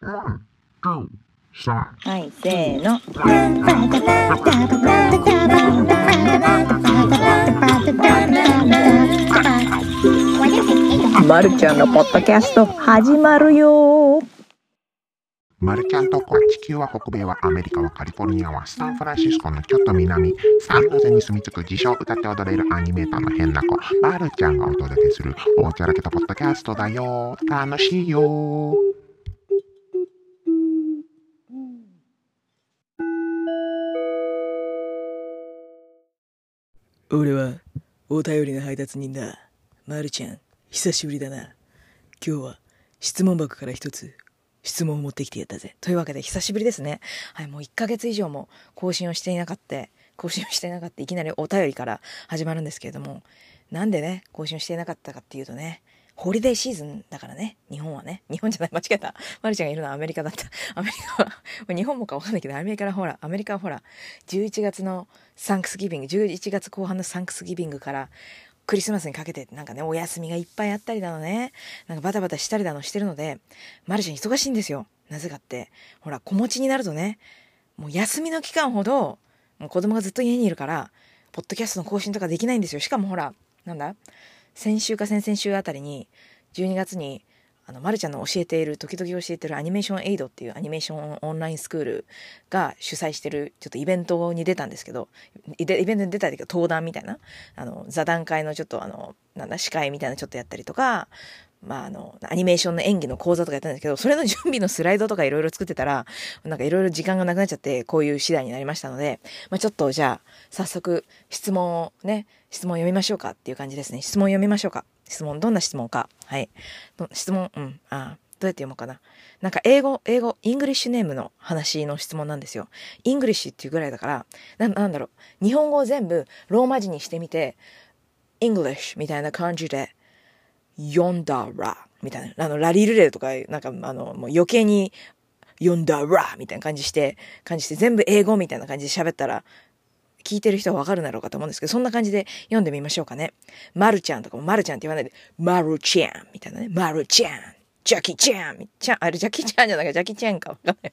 はい、せーの。まるちゃんのポッドキャスト始まるよ。マルちゃんとこは地球は北米はアメリカはカリフォルニアはサンフランシスコのちょっと南サンノゼに住み着く自称歌って踊れるアニメーターの変な子。マルちゃんがお届けするおちゃらけたポッドキャストだよ。楽しいよ。俺はお便りの配達人だ。まるちゃん、久しぶりだな。今日は質問箱から一つ質問を持ってきてやったぜ。というわけで久しぶりですね。はい、もう1ヶ月以上も更新をしていなかった、更新をしていなかった、いきなりお便りから始まるんですけれども、なんでね、更新をしていなかったかっていうとね、ホリデーシーズンだからね。日本はね。日本じゃない。間違えた。マリちゃんがいるのはアメリカだった。アメリカは、日本もかわかんないけど、アメリカはほら、アメリカはほら、11月のサンクスギビング、11月後半のサンクスギビングから、クリスマスにかけてなんかね、お休みがいっぱいあったりだのね、なんかバタバタしたりだのしてるので、マルちゃん忙しいんですよ。なぜかって、ほら、子持ちになるとね、もう休みの期間ほど、もう子供がずっと家にいるから、ポッドキャストの更新とかできないんですよ。しかもほら、なんだ？先週か先々週あたりに、12月に、あの、まるちゃんの教えている、時々教えてるアニメーションエイドっていうアニメーションオンラインスクールが主催してる、ちょっとイベントに出たんですけど、イベントに出た時は、登壇みたいな、あの、座談会のちょっとあの、なんだ、司会みたいなちょっとやったりとか、まあ、あの、アニメーションの演技の講座とかやったんですけど、それの準備のスライドとかいろいろ作ってたら、なんかいろいろ時間がなくなっちゃって、こういう次第になりましたので、まあ、ちょっとじゃあ、早速、質問をね、質問読みましょうかっていう感じですね。質問読みましょうか。質問、どんな質問か。はい。質問、うん、あどうやって読もうかな。なんか英語、英語、 English name の話の質問なんですよ。 English っていうぐらいだから、な、なんだろう。日本語を全部ローマ字にしてみて、 English みたいな感じで読んだら、みたいな。あの、ラリルレとか、なんか、あの、もう余計に、読んだら、みたいな感じして、感じして、全部英語みたいな感じで喋ったら、聞いてる人はわかるだろうかと思うんですけど、そんな感じで読んでみましょうかね。まるちゃんとかもまるちゃんって言わないで、まるちゃんみたいなね。まるちゃん。ジャキちゃん。ちゃん、あれジャキちゃんじゃなくてジャキちゃんかわかんない。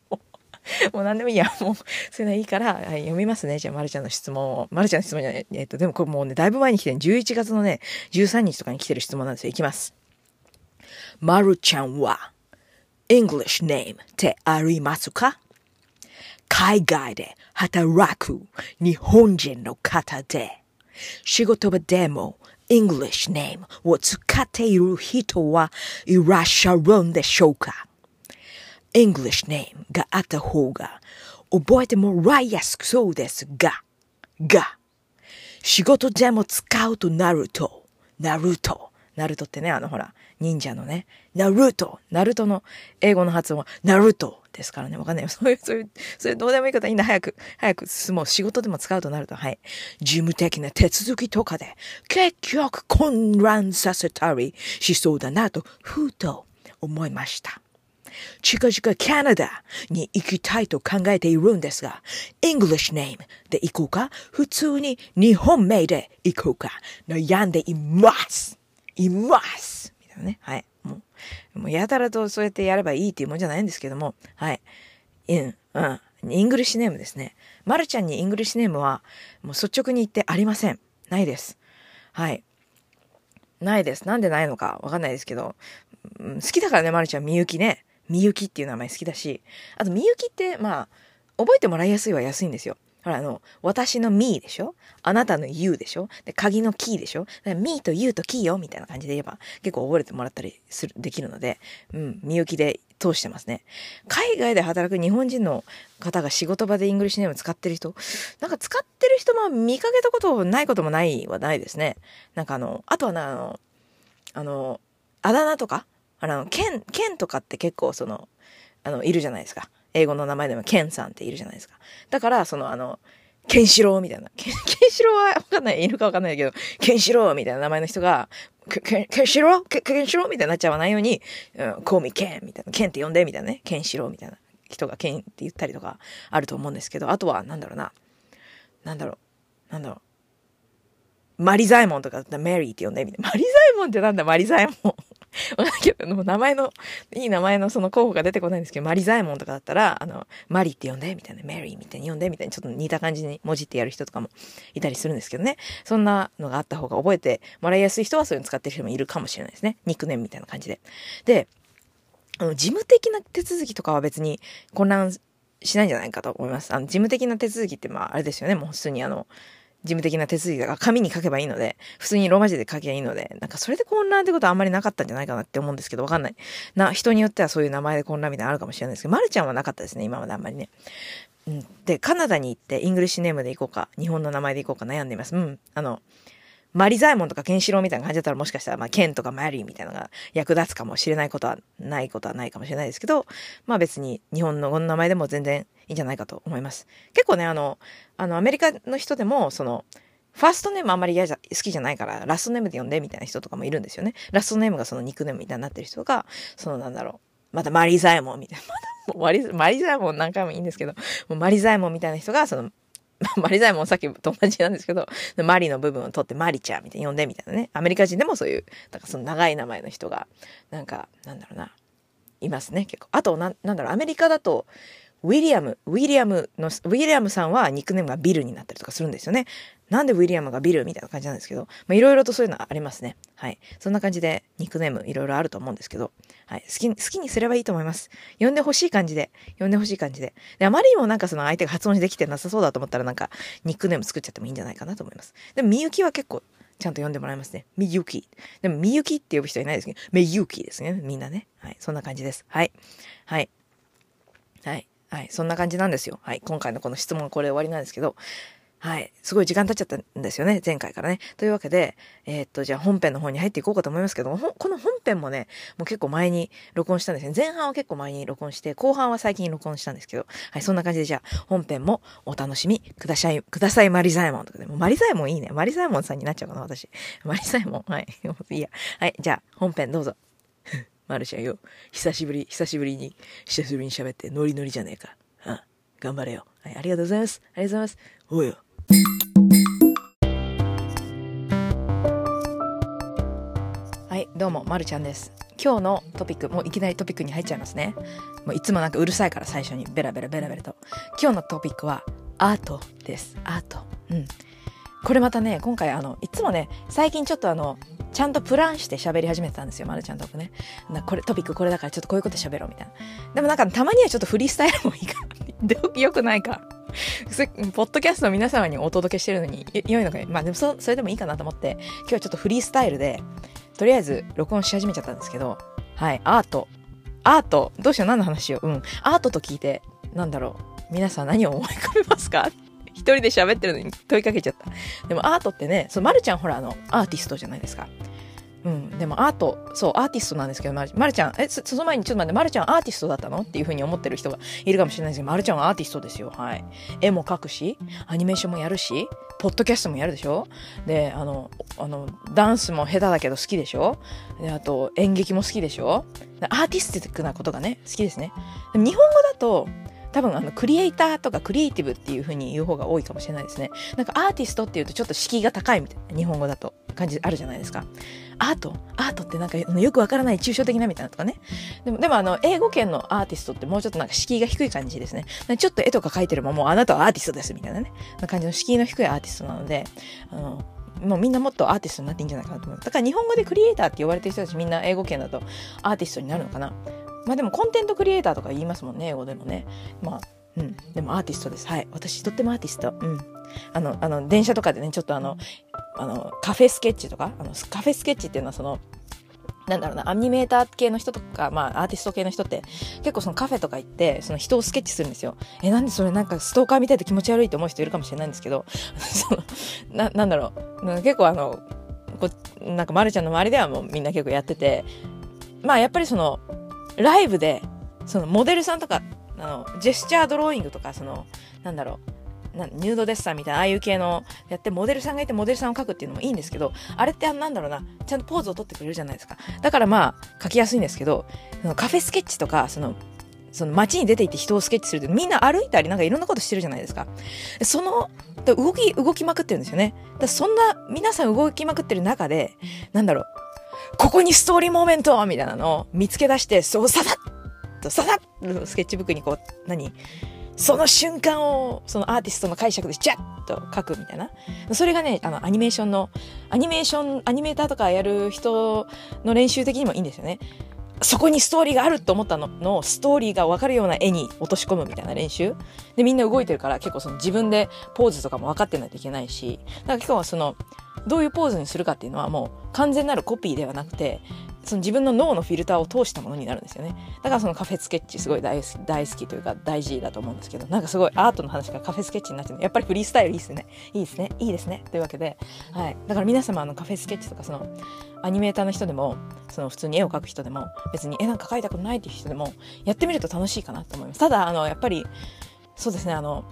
もう何でもいいや。もう、そういうのいいから、はい、読みますね。じゃあ、まるちゃんの質問を。まるちゃんの質問じゃない。えっと、でもこれもうね、だいぶ前に来てる、11月のね、13日とかに来てる質問なんですよ。いきます。まるちゃんは、English name ってありますか？海外で働く日本人の方で、仕事場でも English name を使っている人はいらっしゃるんでしょうか？?English name があった方が覚えてもらいやすくそうですが、が、仕事でも使うとなると、なると、ナルトってね、あのほら、忍者のね、ナルト、ナルトの英語の発音は、ナルトですからね、わかんないよ。そういう、そういう、そういうどうでもいいことはいいんだ。早く、早く進もう。仕事でも使うとなると、はい。事務的な手続きとかで、結局混乱させたりしそうだなと、ふうと思いました。近々カナダに行きたいと考えているんですが、English name で行こうか、普通に日本名で行こうか、悩んでいます。いますみたいなね。はい。もう、もうやたらとそうやってやればいいっていうもんじゃないんですけども、はい。うん、うん。 English name ですね。まるちゃんに English name は、もう率直に言ってありません。ないです。はい。ないです。なんでないのかわかんないですけど、うん、好きだからね、まるちゃん、みゆきね。みゆきっていう名前好きだし、あとみゆきって、まあ、覚えてもらいやすいは安いんですよ。ほら、あの、私の me でしょ？あなたの you でしょ？で、鍵のキーでしょ ?me と you とキーよみたいな感じで言えば結構覚えてもらったりする、できるので、うん、みゆきで通してますね。海外で働く日本人の方が仕事場で English name 使ってる人、なんか使ってる人も見かけたことないこともないはないですね。なんかあの、あとはな、あの、あの、あだ名とか、あの、ケン、ケンとかって結構その、あの、いるじゃないですか。英語の名前でもケンさんっているじゃないですか。だから、そのあの、ケンシロウみたいな。ケンシロウはわかんない、いるかわかんないけど、ケンシロウみたいな名前の人が、ケンシロウ？ケンシロウみたいになっちゃわないように、うん、コーミケンみたいな、ケンって呼んでみたいなね、ケンシロウみたいな人がケンって言ったりとかあると思うんですけど、あとは、なんだろうな。なんだろう。なんだろう。マリザイモンとかだったらメリーって呼んでみたいな。マリザイモンってなんだ？マリザイモン。もう名前の、いい名前のその候補が出てこないんですけど、マリザエモンとかだったら、あの、マリって呼んで、みたいな、メリーみたいに呼んで、みたいにちょっと似た感じに文字ってやる人とかもいたりするんですけどね。そんなのがあった方が覚えてもらいやすい人はそういうの使ってる人もいるかもしれないですね。ニックネームみたいな感じで。で、あの、事務的な手続きとかは別に混乱しないんじゃないかと思います。あの、事務的な手続きって、まあ、あれですよね。もう普通にあの、事務的な手続きが紙に書けばいいので、普通にローマ字で書けばいいので、なんかそれで混乱ってことはあんまりなかったんじゃないかなって思うんですけど、わかんない。な、人によってはそういう名前で混乱みたいなのあるかもしれないですけど、まるちゃんはなかったですね、今まであんまりね。うん。で、カナダに行って、 English name で行こうか、日本の名前で行こうか悩んでいます。うん。あの、マリザイモンとかケンシロウみたいな感じだったらもしかしたら、まあ、ケンとかマリーみたいなのが役立つかもしれないことはないことはないかもしれないですけど、まあ別に日本のこの名前でも全然いいんじゃないかと思います。結構ね、あの、あの、アメリカの人でも、その、ファーストネームあんまり嫌じゃ、好きじゃないから、ラストネームで呼んでみたいな人とかもいるんですよね。ラストネームがそのニックネームみたいになってる人が、そのなんだろう、またマリザエモンみたいな、まだもうマリマリザエモン何回もいいんですけど、もうマリザエモンみたいな人が、その、マリザイモンさっきと同じなんですけど、マリの部分を取ってマリちゃんみたいに呼んでみたいなね。アメリカ人でもそういう、なんかその長い名前の人が、なんか、なんだろうな、いますね、結構。あと、ななんだろう、アメリカだと、ウィリアム、ウィリアムの、ウィリアムさんはニックネームがビルになったりとかするんですよね。なんでウィリアムがビルみたいな感じなんですけど、まあ、いろいろとそういうのありますね。はい。そんな感じでニックネームいろいろあると思うんですけど、はい。好き、好きにすればいいと思います。呼んでほしい感じで、呼んでほしい感じで。で、あまりにもなんかその相手が発音できてなさそうだと思ったらなんかニックネーム作っちゃってもいいんじゃないかなと思います。でも、みゆきは結構ちゃんと呼んでもらいますね。みゆき。でも、みゆきって呼ぶ人いないですけど、めゆきですね。みんなね。はい。そんな感じです。はい。はい。はい。はい。そんな感じなんですよ。はい。今回のこの質問これ終わりなんですけど、はい。すごい時間経っちゃったんですよね。前回からね。というわけで、えー、っと、じゃあ本編の方に入っていこうかと思いますけども、この本編もね、もう結構前に録音したんですね。前半は結構前に録音して、後半は最近録音したんですけど、はい。そんな感じでじゃあ本編もお楽しみください、くださいマリザエモンとかで、もマリザエモンいいね。マリザエモンさんになっちゃうかな、私。マリザエモン。はい。い いや。はい。じゃあ本編どうぞ。マルちゃんよ。久しぶり、久しぶりに、久しぶりに喋ってノリノリじゃねえか。うん。頑張れよ。はい。ありがとうございます。ありがとうございます。おうよ。どうも、まるちゃんです。今日のトピック、もういきなりトピックに入っちゃいますね。もういつもなんかうるさいから最初にベラベラベラベラと。今日のトピックはアートです。アート。うん。これまたね、今回あの、いつもね、最近ちょっとあの、ちゃんとプランして喋り始めてたんですよ、まるちゃんと僕ね。なこれ、トピックこれだからちょっとこういうこと喋ろうみたいな。でもなんかたまにはちょっとフリースタイルもいいか。よくないか。ポッドキャストを皆様にお届けしてるのに良いのかまあでもそそれでもいいかなと思って、今日はちょっとフリースタイルで、とりあえず録音し始めちゃったんですけど、はい、アート。アート？どうしよう？何の話をうん。アートと聞いて、なんだろう？皆さん何を思い浮かべますか？一人で喋ってるのに問いかけちゃった。でもアートってね、その、まるちゃんほらあの、アーティストじゃないですか。うん、でもアート、そう、アーティストなんですけど、まる、まるちゃん、え、その前にちょっと待って、まるちゃんアーティストだったの？っていうふうに思ってる人がいるかもしれないですけど、まるちゃんはアーティストですよ。はい。絵も描くし、アニメーションもやるし、ポッドキャストもやるでしょ？で、あの、あの、ダンスも下手だけど好きでしょ？で、あと、演劇も好きでしょ？アーティスティックなことがね、好きですね。でも日本語だと、多分あのクリエイターとかクリエイティブっていう風に言う方が多いかもしれないですね。なんかアーティストっていうとちょっと敷居が高いみたいな日本語だと感じあるじゃないですか。アート？アートってなんかよくわからない抽象的なみたいなとかね。でも、でもあの、英語圏のアーティストってもうちょっとなんか敷居が低い感じですね。ちょっと絵とか描いてるももうあなたはアーティストですみたいなね。な感じの敷居の低いアーティストなので、あの、もうみんなもっとアーティストになっていいんじゃないかなと思う。だから日本語でクリエイターって呼ばれてる人たちみんな英語圏だとアーティストになるのかな。まあでもコンテンツクリエイターとか言いますもんね、英語でもね。まあうん。でもアーティストです。はい。私とってもアーティスト。うん。あの、あの、電車とかでね、ちょっとあの、あの、カフェスケッチとか、あの、カフェスケッチっていうのはその、なんだろうな、アニメーター系の人とか、まあ、アーティスト系の人って、結構そのカフェとか行って、その人をスケッチするんですよ。え、なんでそれなんかストーカー見てて気持ち悪いと思う人いるかもしれないんですけど、その、な、なんだろう、結構あの、こなんか、まるちゃんの周りではもうみんな結構やってて、まあ、やっぱりその、ライブで、そのモデルさんとかあの、ジェスチャードローイングとか、その、なんだろう、なニュードデッサンみたいな、ああいう系のやってモデルさんがいてモデルさんを描くっていうのもいいんですけど、あれってなんだろうな、ちゃんとポーズを取ってくれるじゃないですか。だからまあ、描きやすいんですけど、そのカフェスケッチとか、その、その街に出て行って人をスケッチするってみんな歩いたりなんかいろんなことしてるじゃないですか。その、動き、動きまくってるんですよね。だそんな皆さん動きまくってる中で、なんだろう、ここにストーリーモーメントみたいなのを見つけ出して、そう、ささっと、ささっとスケッチブックにこう、何？その瞬間を、そのアーティストの解釈でジャッと書くみたいな。それがね、あの、アニメーションの、アニメーション、アニメーターとかやる人の練習的にもいいんですよね。そこにストーリーがあると思ったのの、ストーリーが分かるような絵に落とし込むみたいな練習。で、みんな動いてるから結構その自分でポーズとかも分かってないといけないし、だから結構その、どういうポーズにするかっていうのはもう完全なるコピーではなくて、その自分の脳のフィルターを通したものになるんですよね。だからそのカフェスケッチすごい大好き、大好きというか大事だと思うんですけど、なんかすごいアートの話がカフェスケッチになっちゃうやっぱりフリースタイルいいですね。いいですね。いいですね。というわけで、はい。だから皆様あのカフェスケッチとかそのアニメーターの人でも、その普通に絵を描く人でも、別に絵なんか描いたことないっていう人でも、やってみると楽しいかなと思います。ただ、あの、やっぱり、そうですね、あの、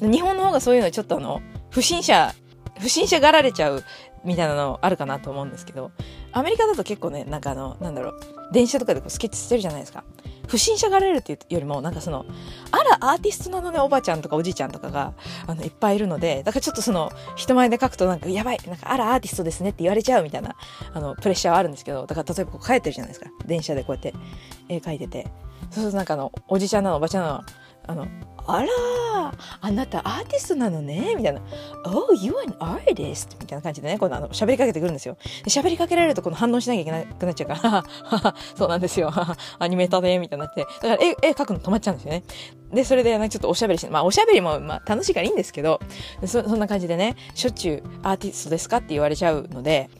日本の方がそういうのちょっとあの、不審者、不審者がられちゃうみたいなのあるかなと思うんですけど、アメリカだと結構ね、なんかあの、なんだろう、電車とかでこうスケッチしてるじゃないですか。不審者がられるっていうよりも、なんかその、あら、アーティストなのね、おばちゃんとかおじいちゃんとかが、あの、いっぱいいるので、だからちょっとその、人前で書くとなんか、やばい、なんか、あら、アーティストですねって言われちゃうみたいな、あの、プレッシャーはあるんですけど、だから例えばこう帰ってるじゃないですか。電車でこうやって絵描いてて。そうするとなんかあの、おじちゃんなの、おばちゃんなの、あの、あらあなたアーティストなのねみたいな。Oh, you an artist? みたいな感じでね、このあの、喋りかけてくるんですよ。喋りかけられるとこの反応しなきゃいけなくなっちゃうから、そうなんですよ。アニメーターで、みたいになって。だから絵、絵描くの止まっちゃうんですよね。で、それで、ちょっとおしゃべりして、まあ、おしゃべりも、まあ、楽しいからいいんですけど、そ、そんな感じでね、しょっちゅうアーティストですかって言われちゃうので、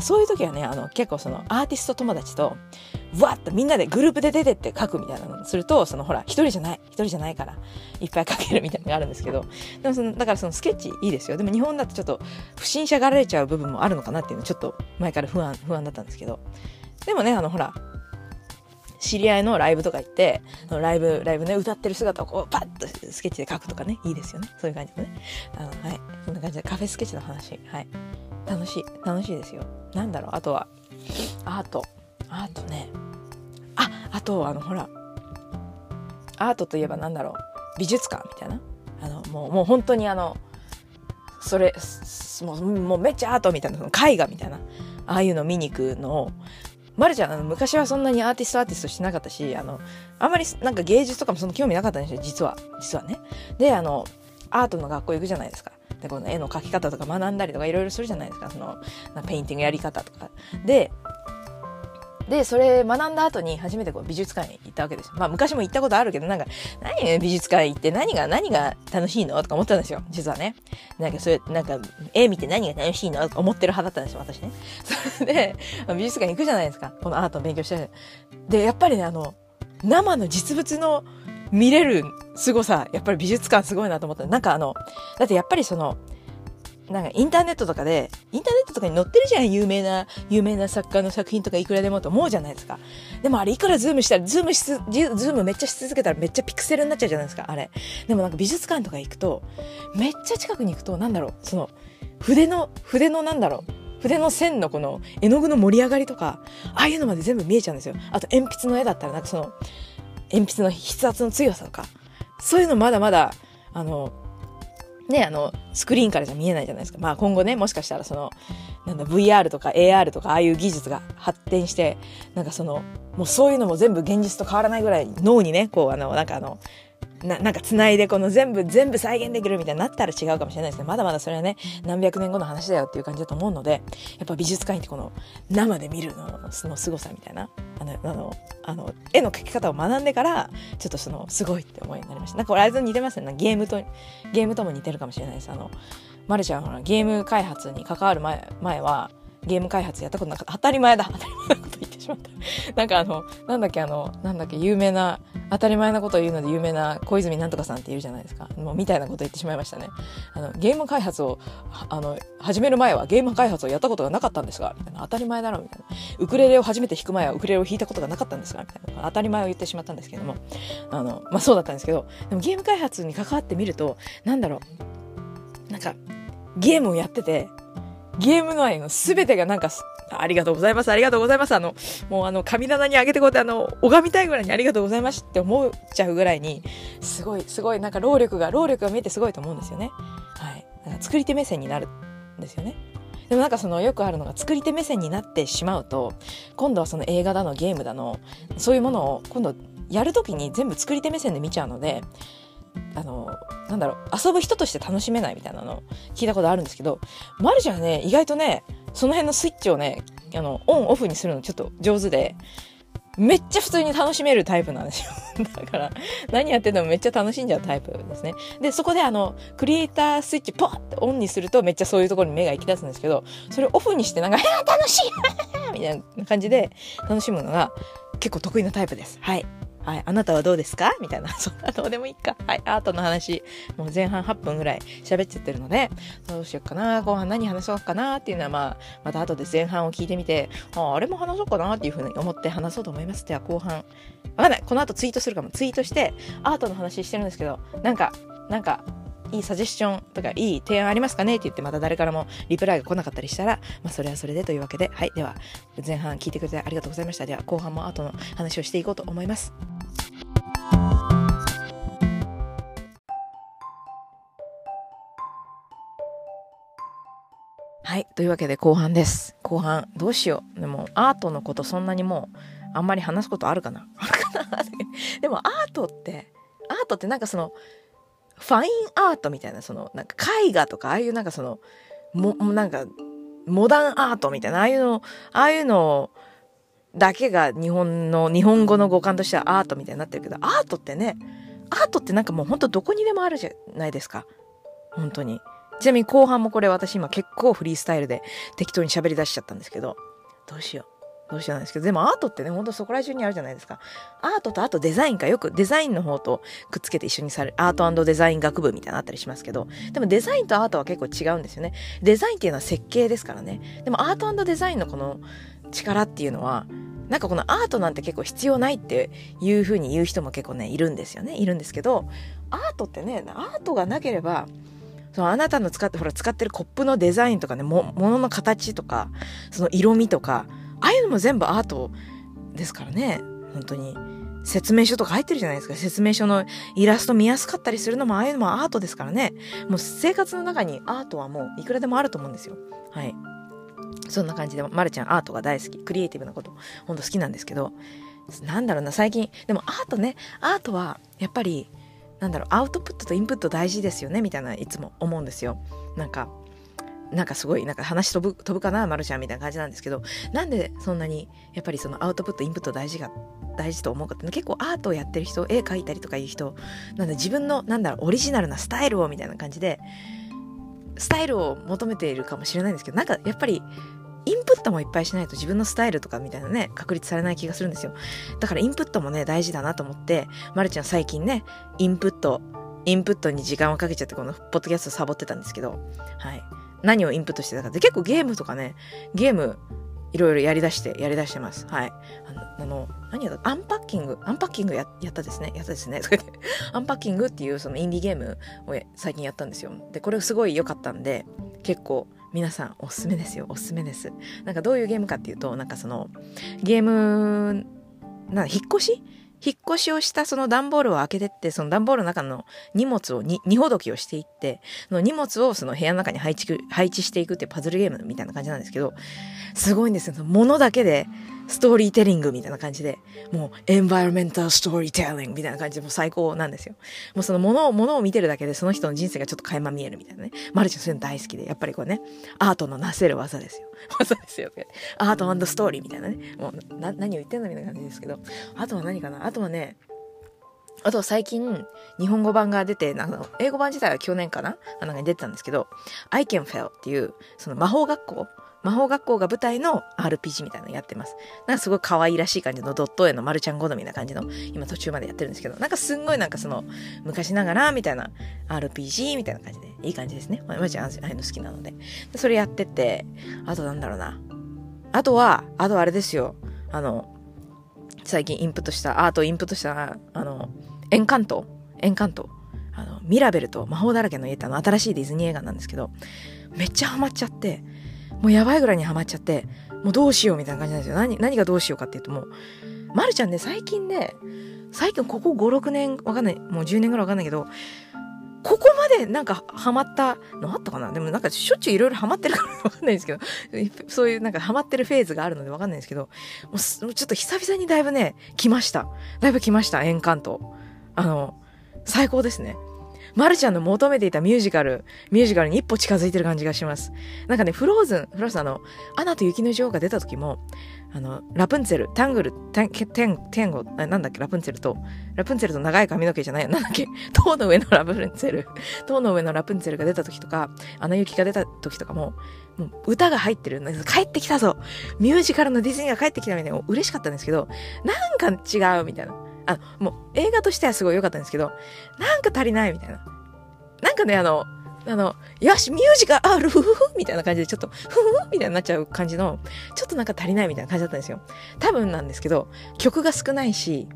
そういう時はね、あの、結構その、アーティスト友達と、わっとみんなでグループで出てって書くみたいなのすると、そのほら、一人じゃない、一人じゃないから、いっぱい書けるみたいなのがあるんですけど、でもその、だからそのスケッチいいですよ。でも日本だとちょっと不審者がられちゃう部分もあるのかなっていうのちょっと前から不安、不安だったんですけど、でもね、あのほら、知り合いのライブとか行って、ライブ、ライブね、歌ってる姿をこう、パッとスケッチで描くとかね、いいですよね。そういう感じでね。あの、はい。そんな感じでカフェスケッチの話。はい。楽しい。楽しいですよ。なんだろう。あとは、アート。アートね。あ、あと、あの、ほら。アートといえばなんだろう。美術館みたいな。あの、もう、もう本当にあの、それ、もう、もうめっちゃアートみたいな、その絵画みたいな。ああいうの見に行くのを、まるちゃん、あの、昔はそんなにアーティストアーティストしてなかったし、あの、あんまりなんか芸術とかもそんな興味なかったんですよ、実は。実はね。で、あの、アートの学校行くじゃないですか。で、この絵の描き方とか学んだりとかいろいろするじゃないですか。その、ペインティングやり方とか。で、で、それ学んだ後に初めてこう美術館に行ったわけですよ。まあ昔も行ったことあるけど、なんか、何美術館行って何が、何が楽しいのとか思ったんですよ。実はね。なんかそれ、なんか、絵見て何が楽しいのとか思ってる派だったんですよ、私ね。それで、美術館に行くじゃないですか。このアートを勉強して。で、やっぱりね、あの、生の実物の見れる凄さ、やっぱり美術館すごいなと思った。なんかあの、だってやっぱりその、なんかインターネットとかで、インターネットとかに載ってるじゃん、有名な、有名な作家の作品とかいくらでもと思うじゃないですか。でもあれいくらズームしたら、ズームしつ、ズームめっちゃし続けたらめっちゃピクセルになっちゃうじゃないですか、あれ。でもなんか美術館とか行くと、めっちゃ近くに行くと、なんだろう、その、筆の、筆のなんだろう、筆の線のこの絵の具の盛り上がりとか、ああいうのまで全部見えちゃうんですよ。あと鉛筆の絵だったらなんかその、鉛筆の筆圧の強さとか、そういうのまだまだ、あの、ね、あの、スクリーンからじゃ見えないじゃないですか。まあ今後ね、もしかしたらその、なんだ、VR とか AR とかああいう技術が発展して、なんかその、もうそういうのも全部現実と変わらないぐらい脳にね、こうあの、なんかあの、な、なんか繋いでこの全部、全部再現できるみたいになったら違うかもしれないですけど、まだまだそれはね、何百年後の話だよっていう感じだと思うので、やっぱ美術館行ってこの生で見るの、その凄さみたいな、あの、あの、あの、絵の描き方を学んでから、ちょっとその、すごいって思いになりました。なんか俺あれと似てますね。ゲームと、ゲームとも似てるかもしれないです。あの、マルちゃんほら、ゲーム開発に関わる前、前は、ゲーム開発やったことなかった。当たり前だ。当たり前なこと言ってしまった。なんかあの、なんだっけあの、なんだっけ、有名な、当たり前なことを言うので有名な小泉なんとかさんっているじゃないですか。もうみたいなこと言ってしまいましたね。あの、ゲーム開発を、あの、始める前はゲーム開発をやったことがなかったんですが、みたいな。当たり前だろ、みたいな。ウクレレを初めて弾く前はウクレレを弾いたことがなかったんですが、みたいな。当たり前を言ってしまったんですけども。あの、まあ、そうだったんですけど、でもゲーム開発に関わってみると、なんだろう。なんか、ゲームをやってて、ゲーム内の全てがなんか、ありがとうございます、ありがとうございます。あの、もうあの、神棚にあげてこうって、あの、拝みたいぐらいにありがとうございますって思っちゃうぐらいに、すごい、すごい、なんか労力が、労力が見えてすごいと思うんですよね。はい。だか作り手目線になるんですよね。でもなんかそのよくあるのが作り手目線になってしまうと今度はその映画だのゲームだのそういうものを今度やる時に全部作り手目線で見ちゃうのであのなんだろう遊ぶ人として楽しめないみたいなの聞いたことあるんですけどマルちゃんね意外とねその辺のスイッチをねあのオンオフにするのちょっと上手でめっちゃ普通に楽しめるタイプなんですよ。だから、何やっててもめっちゃ楽しんじゃうタイプですね。で、そこであの、クリエイタースイッチポッってオンにするとめっちゃそういうところに目が行き出すんですけど、それをオフにしてなんか、えー、楽しい みたいな感じで楽しむのが結構得意なタイプです。はい。はい、あなたはどうですか？みたいな。そんなどうでもいいか。はい、アートの話、もう前半8分ぐらい喋っちゃってるので、どうしようかな、後半何話そうかな？っていうのは、まあ、また後で前半を聞いてみて、ああれも話そうかなっていうふうに思って話そうと思います。では後半、わかんない。この後ツイートするかも。ツイートして、アートの話してるんですけど、なんか、なんか、いいサジェッションとかいい提案ありますかねって言ってまた誰からもリプライが来なかったりしたら、まあ、それはそれでというわけで、はい。では、前半聞いてくれてありがとうございました。では、後半も後の話をしていこうと思います。はい。というわけで後半です。後半、どうしよう。でも、アートのことそんなにもう、あんまり話すことあるかな でも、アートって、アートってなんかその、ファインアートみたいな、その、なんか絵画とか、ああいうなんかその、も、なんか、モダンアートみたいな、ああいうの、ああいうのだけが日本の、日本語の語感としてはアートみたいになってるけど、アートってね、アートってなんかもうほんとどこにでもあるじゃないですか。本当に。ちなみに後半もこれ私今結構フリースタイルで適当に喋り出しちゃったんですけど、どうしよう。どうしようなんですけど、でもアートってね、ほんとそこら中にあるじゃないですか。アートとあとデザインかよくデザインの方とくっつけて一緒にされる、アートデザイン学部みたいなのあったりしますけど、でもデザインとアートは結構違うんですよね。デザインっていうのは設計ですからね。でもアートデザインのこの力っていうのは、なんかこのアートなんて結構必要ないっていう風に言う人も結構ね、いるんですよね。いるんですけど、アートってね、アートがなければ、そのあなたの使って、ほら、使ってるコップのデザインとかね、も、ものの形とか、その色味とか、ああいうのも全部アートですからね。本当に。説明書とか入ってるじゃないですか。説明書のイラスト見やすかったりするのも、ああいうのもアートですからね。もう生活の中にアートはもういくらでもあると思うんですよ。はい。そんな感じで、まるちゃんアートが大好き。クリエイティブなこと、ほんと好きなんですけど、なんだろうな、最近、でもアートね、アートは、やっぱり、なんだろうアウトプットとインプット大事ですよねみたいないつも思うんですよなんかなんかすごいなんか話飛ぶ飛ぶかなマルちゃんみたいな感じなんですけどなんでそんなにやっぱりそのアウトプットインプット大事が大事と思うかって結構アートをやってる人絵描いたりとかいう人なんで自分のなんだろうオリジナルなスタイルをみたいな感じでスタイルを求めているかもしれないんですけどなんかやっぱりインプットもいっぱいしないと自分のスタイルとかみたいなね、確立されない気がするんですよ。だからインプットもね、大事だなと思って、まるちゃん最近ね、インプット、インプットに時間をかけちゃってこのポッドキャストサボってたんですけど、はい。何をインプットしてたかって結構ゲームとかね、ゲームいろいろやりだして、やりだしてます。はい。あの、何やった？アンパッキング、アンパッキングやったですね。やったですね。それで、アンパッキングっていうそのインディーゲームを最近やったんですよ。で、これすごい良かったんで、結構、皆さんおすすめですよおすすめですなんかどういうゲームかっていうとなんかそのゲームな引っ越し引っ越しをしたその段ボールを開けてってその段ボールの中の荷物をに荷ほどきをしていっての荷物をその部屋の中に配置配置していくっていうパズルゲームみたいな感じなんですけどすごいんですよ。物だけでストーリーテリングみたいな感じで、もうエンバイロメンタルストーリーテリングみたいな感じでもう最高なんですよ。もうその物を、物を見てるだけでその人の人生がちょっと垣間見えるみたいなね。マルチンそういうの大好きで、やっぱりこうね、アートのなせる技ですよ。技ですよ。アートストーリーみたいなね。もうな、何を言ってんのみたいな感じですけど。あとは何かな？あとはね、あと最近、日本語版が出て、なんか英語版自体は去年かな？あの、出てたんですけど、I can fail っていう、その魔法学校魔法学校が舞台の RPG みたいなのやってます。なんかすごい可愛らしい感じのドット絵のマルちゃん好みな感じの、今途中までやってるんですけど、なんかすんごいなんかその、昔ながらみたいな RPG みたいな感じで、いい感じですね。まるちゃんああいうの好きなので。でそれやってて、あとなんだろうな。あとは、あとあれですよ。あの、最近インプットした、アートインプットした、あの、エンカントエンカント。あの、ミラベルと魔法だらけの家ってあの新しいディズニー映画なんですけど、めっちゃハマっちゃって、もうやばいぐらいにハマっちゃって、もうどうしようみたいな感じなんですよ。何、何がどうしようかっていうともう、まるちゃんね、最近ね、最近ここ5、6年、わかんない、もう10年ぐらいわかんないけど、ここまでなんかハマったのあったかな？でもなんかしょっちゅういろいろハマってるからわかんないんですけど、そういうなんかハマってるフェーズがあるのでわかんないんですけど、もうちょっと久々にだいぶね、来ました。だいぶ来ました、エンカント。あの、最高ですね。まるちゃんの求めていたミュージカル、ミュージカルに一歩近づいてる感じがします。なんかね、フローズン、フローズンあの、アナと雪の女王が出た時も、あの、ラプンツェル、タングル、タン、テン、テンゴ、なんだっけ、ラプンツェルと、ラプンツェルと長い髪の毛じゃない、なんだっけ、塔の上のラプンツェル、塔の上のラプンツェルが出た時とか、アナ雪が出た時とかも、もう歌が入ってる。帰ってきたぞミュージカルのディズニーが帰ってきたみたいな、嬉しかったんですけど、なんか違うみたいな。あ、もう映画としてはすごい良かったんですけど、なんか足りないみたいな。なんかね、あの、あの、よし、ミュージカルあるふふふみたいな感じで、ちょっと、ふふみたいになっちゃう感じの、ちょっとなんか足りないみたいな感じだったんですよ。多分なんですけど、曲が少ないし、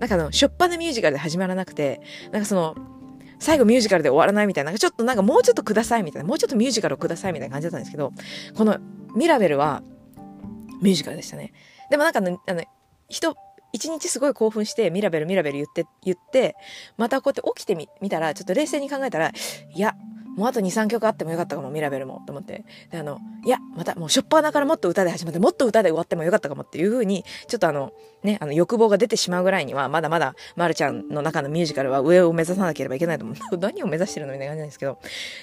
なんかあの、しょっぱなミュージカルで始まらなくて、なんかその、最後ミュージカルで終わらないみたいな、なんかちょっとなんかもうちょっとくださいみたいな、もうちょっとミュージカルをくださいみたいな感じだったんですけど、このミラベルはミュージカルでしたね。でもなんかあの、あの人、一日すごい興奮してミラベルミラベル言って、言って、またこうやって起きてみ、見たら、ちょっと冷静に考えたら、いや、もうあと2、3曲あってもよかったかも、ミラベルも、と思って。で、あの、いや、またもうしょっぱなからもっと歌で始まって、もっと歌で終わってもよかったかもっていう風に、ちょっとあの、ね、あの、欲望が出てしまうぐらいには、まだまだ、まるちゃんの中のミュージカルは上を目指さなければいけないと思う。何を目指してるのみたいな感じなんですけど、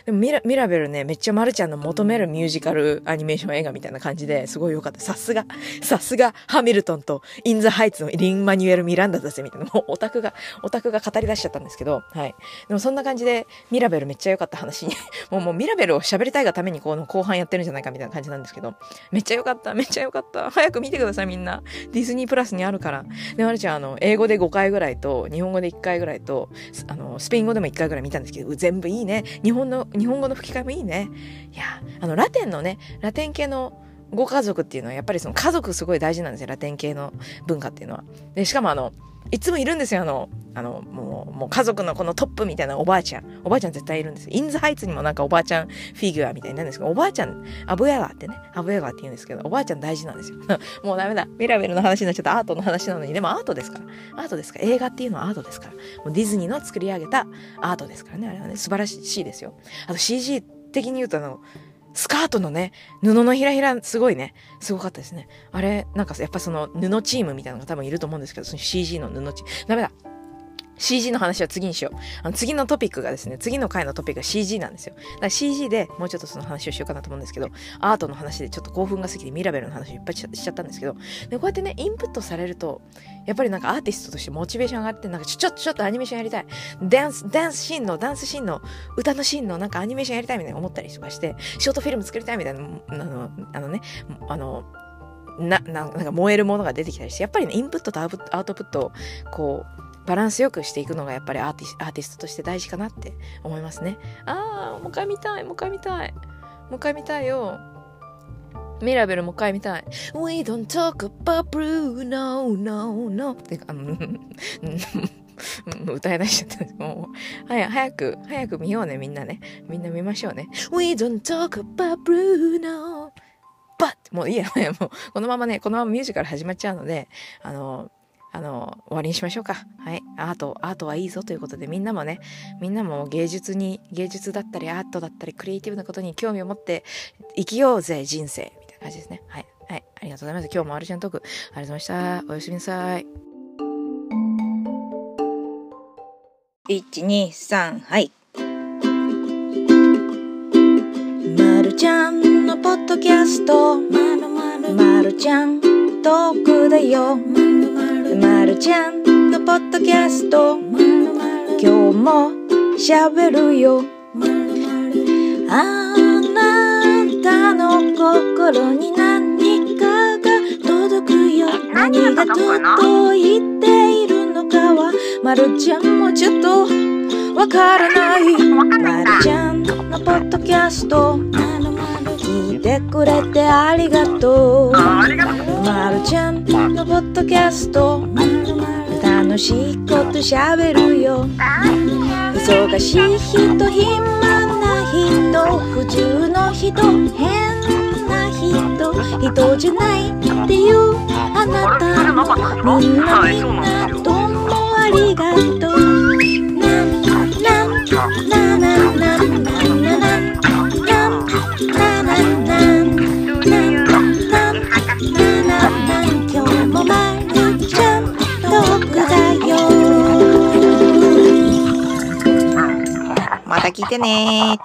でもミラミラベルね、めっちゃまるちゃんの求めるミュージカルアニメーション映画みたいな感じですごい良かった。さすが、さすが、ハミルトンとインザハイツのリン・マニュエル・ミランダだぜ、みたいな。もうオタクが、オタクが語り出しちゃったんですけど、はい。でもそんな感じで、ミラベルめっちゃ良かった話に、もうもうミラベルを喋りたいがためにこの後半やってるんじゃないかみたいな感じなんですけど、めっちゃ良かった、めっちゃ良かった。早く見てください、みんな。ディズニープラスにあるから。で、まるちゃん、あの、英語で5回ぐらいと、日本語で1回ぐらいと、あの、スペイン語でも1回ぐらい見たんですけど、全部いいね。日本の、日本語の吹き替えもいいね。いや、あの、ラテンのね、ラテン系のご家族っていうのは、やっぱりその家族すごい大事なんですよ、ラテン系の文化っていうのは。で、しかもあの、いつもいるんですよ、あの、あの、もう、もう家族のこのトップみたいなおばあちゃん。おばあちゃん絶対いるんですよ。インズハイツにもなんかおばあちゃんフィギュアみたいになるんですけど、おばあちゃん、アブヤガーってね、アブヤガーって言うんですけど、おばあちゃん大事なんですよ。もうダメだ。ミラベルの話になっちゃったアートの話なのに、でもアートですから。アートですから。映画っていうのはアートですから。もうディズニーの作り上げたアートですからね。あれはね、素晴らしいですよ。あと CG 的に言うとあの、スカートのね、布のひらひら、すごいね、すごかったですね。あれ、なんかやっぱその布チームみたいなのが多分いると思うんですけど、その CG の布チーム。ダメだ。CG の話は次にしよう。あの次のトピックがですね、次の回のトピックが CG なんですよ。だから CG でもうちょっとその話をしようかなと思うんですけど、アートの話でちょっと興奮が過ぎてミラベルの話をいっぱいしちゃったんですけど、でこうやってね、インプットされると、やっぱりなんかアーティストとしてモチベーション上がって、なんかちょ、ちょっとちょっとアニメーションやりたい。ダンス、ダンスシーンの、ダンスシーンの、歌のシーンのなんかアニメーションやりたいみたいな思ったりとかして、ショートフィルム作りたいみたいな、あの、あのね、あの、な、ななんか燃えるものが出てきたりして、やっぱりね、インプットとアウトアウトプットを、こう、バランスよくしていくのがやっぱりアーティスアーティストとして大事かなって思いますね。あー、もう一回見たい、もう一回見たい。もう一回見たいよ。ミラベルもう一回見たい。We don't talk about blue, no, no, no. ってあの、うんうん歌いしちゃった。もう、早早く、早く見ようね、みんなね。みんな見ましょうね。We don't talk about blue, no. But! もういいや、もう、このままね、このままミュージカル始まっちゃうので、あの、あの、終わりにしましょうか。はい。アート、アートはいいぞということで、みんなもね、みんなも芸術に、芸術だったり、アートだったり、クリエイティブなことに興味を持って生きようぜ、人生。みたいな感じですね。はい。はい。ありがとうございます。今日もアルシャントーク、ありがとうございました。おやすみなさい。123はいまるちゃんのポッドキャストまるまるまるちゃんトークだよまるまるちゃんのポッドキャスト。今日もしゃべるよ。あなたの心に何かが届くよ。何が届いているのかは。まるちゃんもちょっとわからない。まるちゃんのポッドキャスト。聞いてくれてありがとう。まるちゃんのポッドキャスト。楽しいことしゃべるよ。忙しい人暇な人普通の人変な人人じゃないっていうあなたもみんなみんなどうもありがとう。なんなんなん聞いてね